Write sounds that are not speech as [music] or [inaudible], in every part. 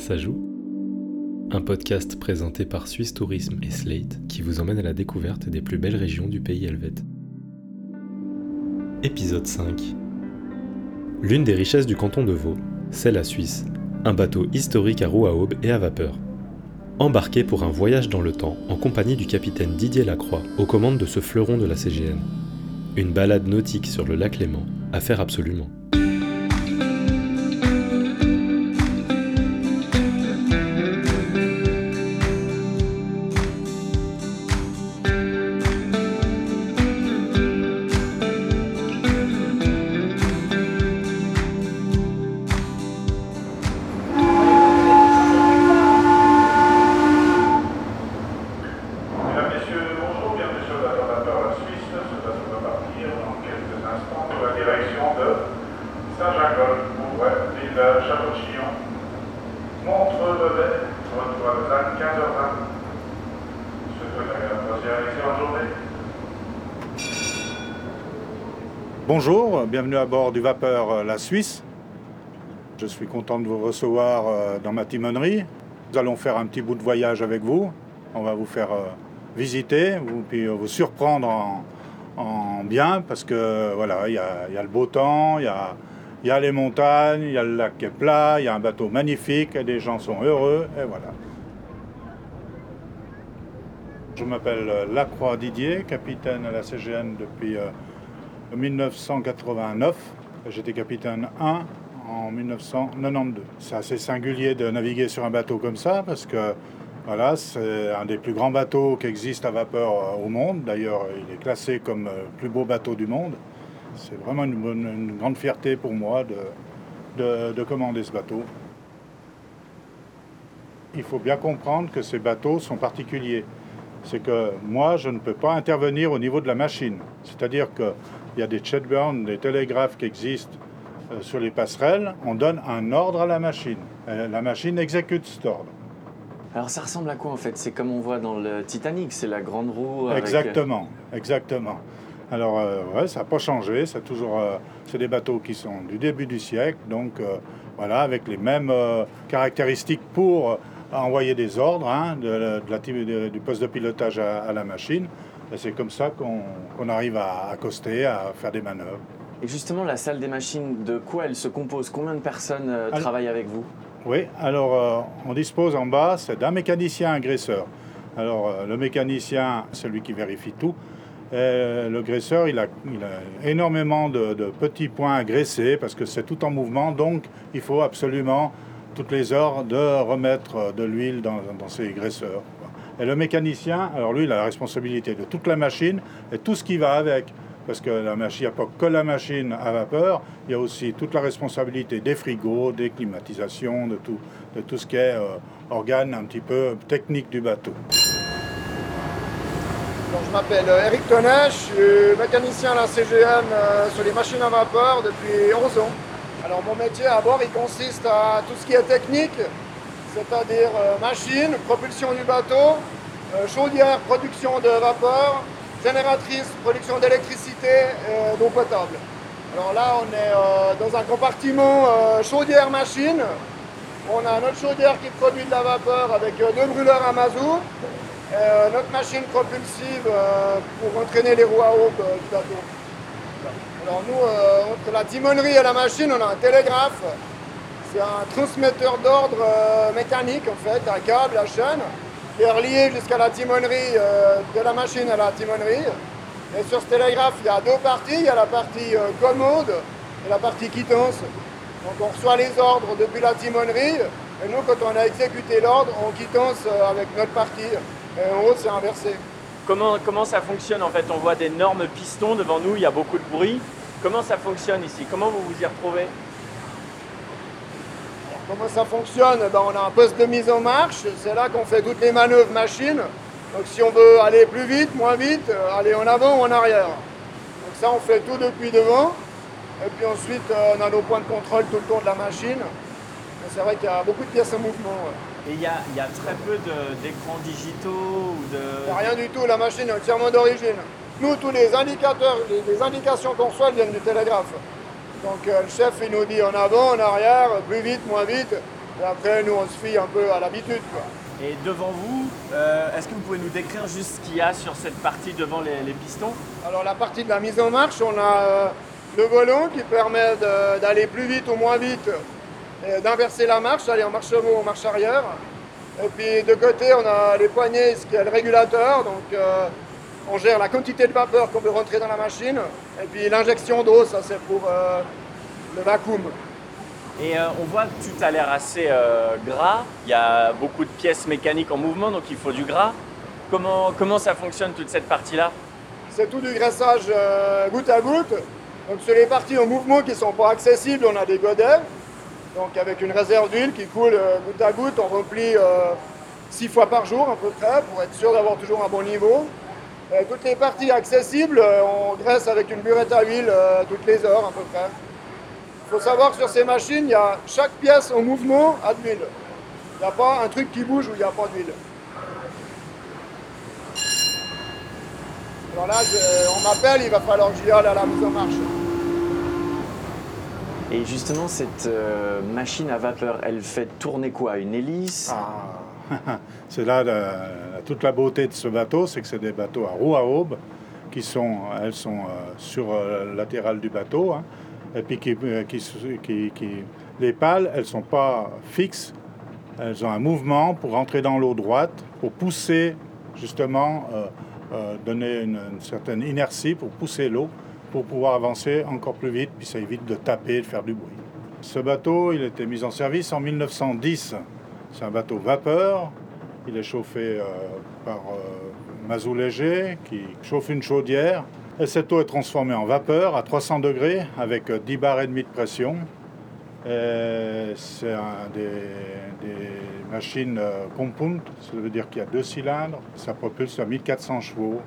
Ça joue? Un podcast présenté par Suisse Tourisme et Slate qui vous emmène à la découverte des plus belles régions du pays helvète. Épisode 5 L'une des richesses du canton de Vaud, c'est la Suisse, un bateau historique à roue à aube et à vapeur. Embarqué pour un voyage dans le temps en compagnie du capitaine Didier Lacroix aux commandes de ce fleuron de la CGN. Une balade nautique sur le lac Léman à faire absolument. 32, Saint-Jacob, Bourret, Village, Château-Chillon, Montreux-Levet, retour à Lausanne, 15h20. Je souhaite une journée. Bonjour, bienvenue à bord du vapeur euh, La Suisse. Je suis content de vous recevoir euh, dans ma timonerie. Nous allons faire un petit bout de voyage avec vous. On va vous faire euh, visiter, vous, puis vous surprendre en, en bien, parce que voilà, il y, a y a le beau temps, il y a, y a les montagnes, il y a le lac qui est plat, il y a un bateau magnifique, et les gens sont heureux, et voilà. Je m'appelle euh, Lacroix Didier, capitaine à la CGN depuis euh, 1989. J'étais capitaine 1 en 1992. C'est assez singulier de naviguer sur un bateau comme ça parce que voilà, c'est un des plus grands bateaux qui existent à vapeur euh, au monde. D'ailleurs, il est classé comme euh, le plus beau bateau du monde. C'est vraiment une, grande fierté pour moi de, de- de commander ce bateau. Il faut bien comprendre que ces bateaux sont particuliers. C'est que moi, je ne peux pas intervenir au niveau de la machine. C'est-à-dire qu'il y a des chatburns, des télégraphes qui existent euh, sur les passerelles. On donne un ordre à la machine. La machine exécute cet ordre. Alors ça ressemble à quoi en fait? C'est comme on voit dans le Titanic, c'est la grande roue. avec- Exactement, exactement. Alors, euh, ouais, ça n'a pas changé. C'est toujours, euh, c'est des bateaux qui sont du début du siècle, donc euh, voilà, avec les mêmes euh, caractéristiques pour euh, envoyer des ordres hein, de, la- de la ti- de- du poste de pilotage à, à la machine. Et c'est comme ça qu'on arrive à accoster, à faire des manœuvres. Et justement, la salle des machines, de quoi elle se compose? Combien de personnes euh, travaillent avec vous? Oui, alors euh, on dispose en bas, d'un mécanicien agresseur. Alors euh, le mécanicien, c'est lui qui vérifie tout. Le graisseur, il a, énormément de, petits points à graisser parce que c'est tout en mouvement, donc il faut absolument toutes les heures de remettre de l'huile dans, dans ces graisseurs. Et le mécanicien, alors lui, il a la responsabilité de toute la machine et tout ce qui va avec. Parce que la machine, il n'y a pas que la machine à vapeur, il y a aussi toute la responsabilité des frigos, des climatisations, de tout, de tout ce qui est euh, organe un petit peu technique du bateau. Je m'appelle euh, Eric Tonnet, je suis mécanicien à la CGN euh, sur les machines à vapeur depuis 11 ans. Alors mon métier à bord, il consiste à tout ce qui est technique, c'est-à-dire machine, propulsion du bateau, chaudière, production de vapeur, génératrice, production d'électricité et d'eau potable. Alors là, on est euh, dans un compartiment euh, chaudière-machine. On a notre chaudière qui produit de la vapeur avec euh, deux brûleurs à mazout. Euh, notre machine propulsive euh, pour entraîner les roues à aube euh, du bateau. Alors nous, euh, entre la timonerie et la machine, on a un télégraphe. C'est un transmetteur d'ordre euh, mécanique en fait, un câble à chaîne, est relié jusqu'à la timonerie, euh, de la machine à la timonerie. Et sur ce télégraphe, il y a deux parties. Il y a la partie euh, commande et la partie quittance. Donc on reçoit les ordres depuis la timonerie. Et nous, quand on a exécuté l'ordre, on quittance euh, avec notre partie. Et en haut, c'est inversé. Comment, comment ça fonctionne en fait? On voit d'énormes pistons devant nous, il y a beaucoup de bruit. Comment ça fonctionne ici? Comment vous vous y retrouvez? Comment ça fonctionne? Ben, On a un poste de mise en marche, c'est là qu'on fait toutes les manœuvres machines. Donc si on veut aller plus vite, moins vite, euh, aller en avant ou en arrière. Donc ça on fait tout depuis devant. Et puis ensuite euh, on a nos points de contrôle tout le tour de la machine. C'est vrai qu'il y a beaucoup de pièces en mouvement. ouais. Et il y a, il y a très peu d'écrans digitaux ou de... Il n'y a rien du tout, la machine est entièrement d'origine. Nous, tous les indicateurs, les, les indications qu'on reçoit viennent du télégraphe. Donc euh, le chef, il nous dit en avant, en arrière, plus vite, moins vite. Et après, nous, on se fie un peu à l'habitude. Et devant vous, euh, est-ce que vous pouvez nous décrire juste ce qu'il y a sur cette partie devant les, les pistons? Alors, la partie de la mise en marche, on a euh, le volant qui permet d'aller plus vite ou moins vite, d'inverser la marche, aller en marche avant ou en marche arrière. Et puis, de côté, on a les poignées, ce qui est le régulateur. Donc, on gère la quantité de vapeur qu'on peut rentrer dans la machine. Et puis, l'injection d'eau, ça, c'est pour euh, le vacuum. Et euh, on voit que tout a l'air assez euh, gras. Il y a beaucoup de pièces mécaniques en mouvement, donc il faut du gras. Comment, comment ça fonctionne toute cette partie-là? C'est tout du graissage goutte à goutte. Donc sur les parties en mouvement qui ne sont pas accessibles, on a des godets. Donc avec une réserve d'huile qui coule goutte à goutte, on remplit six fois par jour à peu près pour être sûr d'avoir toujours un bon niveau. Euh, toutes les parties accessibles, euh, on graisse avec une burette à huile euh, toutes les heures à peu près. Il faut savoir que sur ces machines, il y a chaque pièce en mouvement a de l'huile. Il n'y a pas un truc qui bouge où il n'y a pas d'huile. Alors là, je- on m'appelle, il va falloir que j'y aille à la mise en marche. Et justement, cette euh, machine à vapeur, elle fait tourner quoi? Une hélice? Ah, [laughs] c'est là toute la beauté de ce bateau, c'est que c'est des bateaux à roue à aube qui sont, elles sont euh, sur euh, le latéral du bateau, hein, et puis qui, euh, qui, qui- les pales, elles sont pas fixes, elles ont un mouvement pour entrer dans l'eau droite, pour pousser justement, donner une, une certaine inertie pour pousser l'eau, pour pouvoir avancer encore plus vite, puis ça évite de taper, de faire du bruit. Ce bateau, il a été mis en service en 1910. C'est un bateau vapeur. Il est chauffé euh, par euh, mazout léger qui chauffe une chaudière. Et cette eau est transformée en vapeur à 300 degrés avec euh, 10 bars et demi de pression. C'est des, des machines euh, ça veut dire qu'il y a deux cylindres. Ça propulse à 1400 chevaux.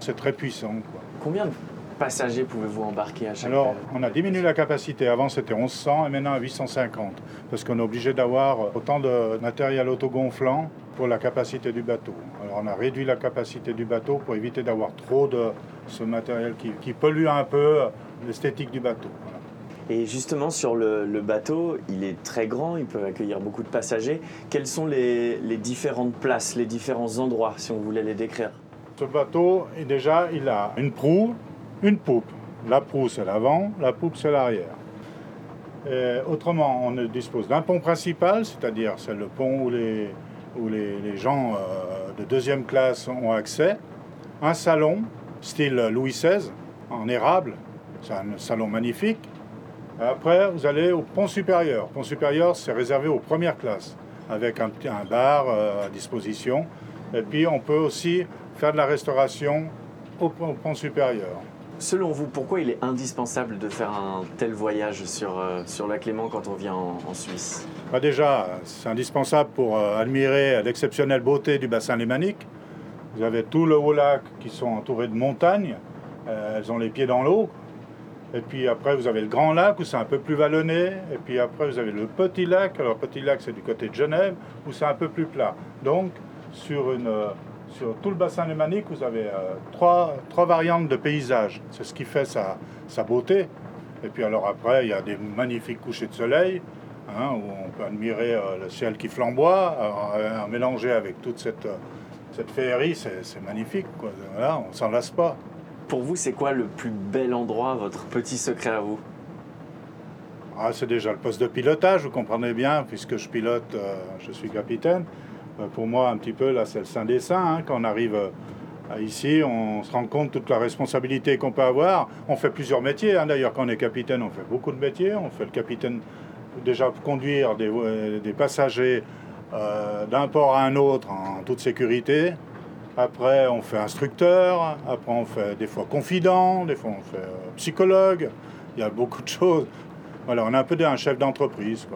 C'est très puissant. Combien de passagers pouvez-vous embarquer à chaque Alors, on a diminué la capacité. Avant, c'était 1100 et maintenant à 850. Parce qu'on est obligé d'avoir autant de matériel autogonflant pour la capacité du bateau. Alors, on a réduit la capacité du bateau pour éviter d'avoir trop de ce matériel qui, qui pollue un peu l'esthétique du bateau. Voilà. Et justement, sur le, le bateau, il est très grand, il peut accueillir beaucoup de passagers. Quelles sont les, les différentes places, les différents endroits, si on voulait les décrire? Ce bateau, déjà, il a une proue, une poupe. La proue, c'est l'avant, la poupe, c'est l'arrière. Et autrement, on dispose d'un pont principal, c'est-à-dire c'est le pont où les, gens euh, de deuxième classe ont accès. Un salon, style Louis XVI, en érable. C'est un salon magnifique. Après, vous allez au pont supérieur. Pont supérieur, c'est réservé aux premières classes, avec un, bar euh, à disposition. Et puis, on peut aussi faire de la restauration au pont supérieur. Selon vous, pourquoi il est indispensable de faire un tel voyage sur, euh, sur la Clément quand on vient en, Suisse Bah déjà, c'est indispensable pour euh, admirer l'exceptionnelle beauté du bassin lémanique. Vous avez tout le haut lac qui sont entourés de montagnes. Euh, elles ont les pieds dans l'eau. Et puis après, vous avez le grand lac où c'est un peu plus vallonné. Et puis après, vous avez le petit lac. Alors, petit lac, c'est du côté de Genève où c'est un peu plus plat. Donc, sur, une, sur tout le bassin lémanique, vous avez euh, trois, trois variantes de paysages. C'est ce qui fait sa, sa beauté. Et puis alors après, il y a des magnifiques couchers de soleil. hein, où on peut admirer euh, le ciel qui flamboie, euh, mélangé avec toute cette, euh, cette féerie, c'est c'est magnifique. Quoi. Voilà, on s'en lasse pas. Pour vous, c'est quoi le plus bel endroit, votre petit secret à vous? Ah, c'est déjà le poste de pilotage, vous comprenez bien, puisque je pilote, je suis capitaine. Euh, pour moi, un petit peu, là, c'est le Saint des Saints. hein. Quand on arrive euh, ici, on se rend compte de toute la responsabilité qu'on peut avoir. On fait plusieurs métiers, hein. d'ailleurs, quand on est capitaine, on fait beaucoup de métiers. On fait le capitaine, déjà, conduire des, euh, passagers d'un port à un autre en toute sécurité. Après, on fait instructeur. Après, on fait des fois confident. Des fois, on fait psychologue. Il y a beaucoup de choses. Voilà, on est un peu un chef d'entreprise.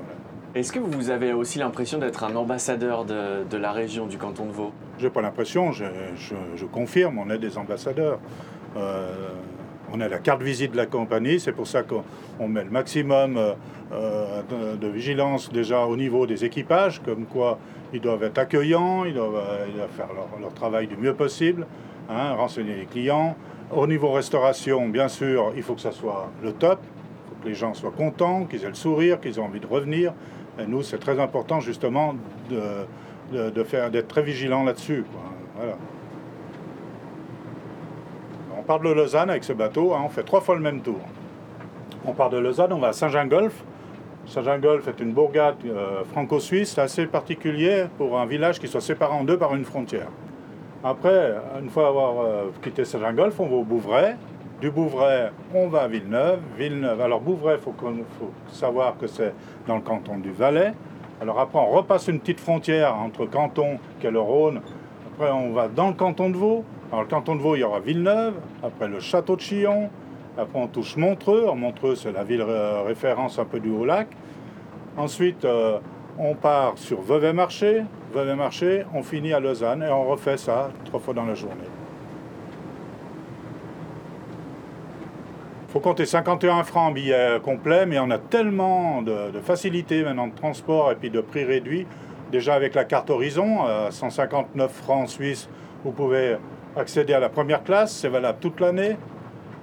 Est-ce que vous avez aussi l'impression d'être un ambassadeur de, la région du canton de Vaud? J'ai pas l'impression, je, je- je confirme, on est des ambassadeurs. Euh, on a la carte visite de la compagnie, c'est pour ça qu'on on met le maximum euh, euh, de, vigilance déjà au niveau des équipages, comme quoi ils doivent être accueillants, ils doivent, faire leur, leur travail du mieux possible, hein, renseigner les clients. Au niveau restauration, bien sûr, il faut que ça soit le top, il faut que les gens soient contents, qu'ils aient le sourire, qu'ils aient envie de revenir. Et nous, c'est très important justement de, de, faire, d'être très vigilant là-dessus. Voilà. On part de Lausanne avec ce bateau, hein, on fait trois fois le même tour. On part de Lausanne, on va à Saint-Jean-Golf. Saint-Jean-Golf est une bourgade euh, franco-suisse assez particulière pour un village qui soit séparé en deux par une frontière. Après, une fois avoir euh, quitté Saint-Jean-Golf, on va au Bouvray. Du Bouvray, on va à Villeneuve. Villeneuve, alors Bouvray, il faut, savoir que c'est dans le canton du Valais. Alors après, on repasse une petite frontière entre canton, qui est le Rhône. Après, on va dans le canton de Vaud. Dans le canton de Vaud, il y aura Villeneuve. Après, le château de Chillon. Après, on touche Montreux. Montreux, c'est la ville référence un peu du Haut-Lac. Ensuite, euh, on part sur Vevey-Marché. Vevey-Marché, on finit à Lausanne et on refait ça trois fois dans la journée. Faut compter 51 francs en billet complet, mais on a tellement de, de facilité maintenant de transport et puis de prix réduit. Déjà avec la carte Horizon, à 159 francs suisses, vous pouvez accéder à la première classe, c'est valable toute l'année.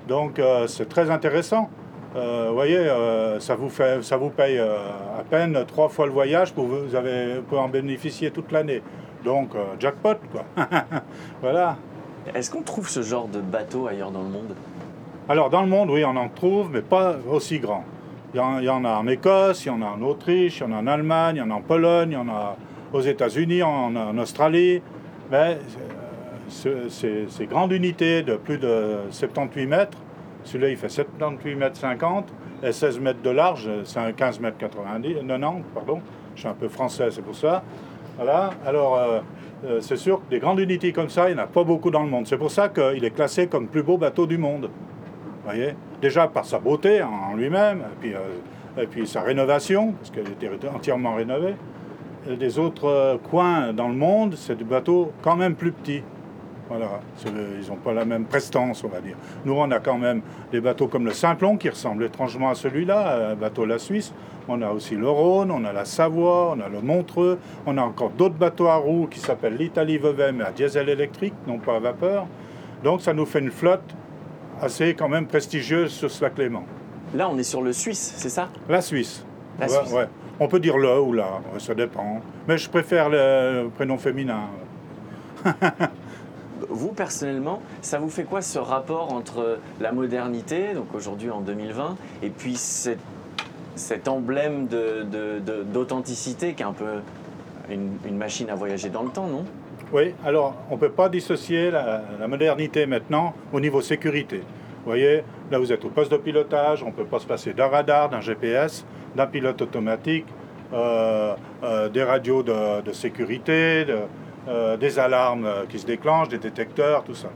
Donc euh, c'est très intéressant. Euh, vous voyez, euh, ça, vous ça vous paye à peine trois fois le voyage, pour vous, avez, pouvez en bénéficier toute l'année. Donc jackpot, quoi. [laughs] voilà. Est-ce qu'on trouve ce genre de bateau ailleurs dans le monde? Alors dans le monde, oui, on en trouve, mais pas aussi grand. Il y, en, a en Écosse, il y en a en Autriche, il y en a en Allemagne, il y en a en Pologne, il y en a aux États-Unis, en, en, Australie. Mais ces, grandes unités de plus de 78 mètres, celui-là il fait 78 mètres 50 et 16 mètres de large, c'est 15 mètres 90, 90, pardon, je suis un peu français, c'est pour ça. Voilà, alors euh, euh, c'est sûr que des grandes unités comme ça, il n'y en a pas beaucoup dans le monde. C'est pour ça qu'il est classé comme le plus beau bateau du monde. Voyez Déjà par sa beauté en lui-même, et puis, euh, et puis sa rénovation, parce qu'elle était entièrement rénovée. des autres coins dans le monde, c'est des bateaux quand même plus petits. Voilà, ils n'ont pas la même prestance, on va dire. Nous, on a quand même des bateaux comme le Simplon qui ressemble étrangement à celui-là, un bateau la Suisse. On a aussi le Rhône, on a la Savoie, on a le Montreux. On a encore d'autres bateaux à roues qui s'appellent l'Italie Vevey, mais à diesel électrique, non pas à vapeur. Donc, ça nous fait une flotte assez quand même prestigieuse sur ce Clément. Là, on est sur le Suisse, c'est ça? La Suisse. La Suisse. Ouais. On peut dire le ou là, ça dépend. Mais je préfère le prénom féminin. [laughs] vous personnellement, ça vous fait quoi ce rapport entre la modernité, donc aujourd'hui en 2020, et puis cet, emblème d'authenticité qui est un peu une, machine à voyager dans le temps, non? Oui, alors on ne peut pas dissocier la, modernité maintenant au niveau sécurité. Vous voyez, là vous êtes au poste de pilotage, on ne peut pas se passer d'un radar, d'un GPS, d'un pilote automatique, euh, euh, des radios de, sécurité, euh, des alarmes qui se déclenchent, des détecteurs, tout ça.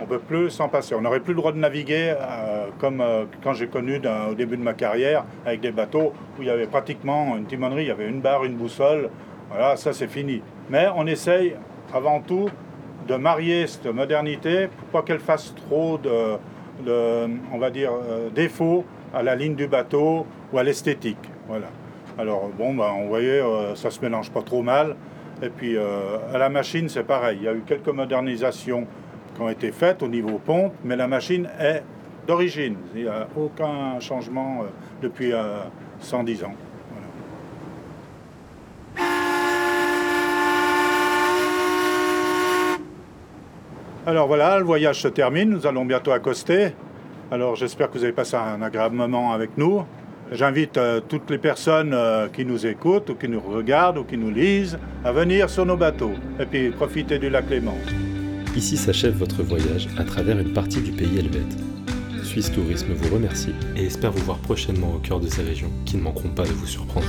On ne peut plus s'en passer. On n'aurait plus le droit de naviguer comme quand j'ai connu au début de ma carrière avec des bateaux où il y avait pratiquement une timonerie, il y avait une barre, une boussole. Voilà, ça c'est fini. Mais on essaye avant tout de marier cette modernité pour pas qu'elle fasse trop de, va dire, défaut à la ligne du bateau ou à l'esthétique. Alors bon, ben, on voyait, ça se mélange pas trop mal. Et puis euh, à la machine, c'est pareil. Il y a eu quelques modernisations qui ont été faites au niveau pompe, mais la machine est d'origine. Il n'y a aucun changement euh, depuis 110 euh, ans. Alors voilà, le voyage se termine, nous allons bientôt accoster. Alors j'espère que vous avez passé un agréable moment avec nous. J'invite euh, toutes les personnes euh, qui nous écoutent ou qui nous regardent ou qui nous lisent à venir sur nos bateaux et puis profiter du lac Léman. Ici s'achève votre voyage à travers une partie du pays helvète. Suisse Tourisme vous remercie et espère vous voir prochainement au cœur de ces régions qui ne manqueront pas de vous surprendre.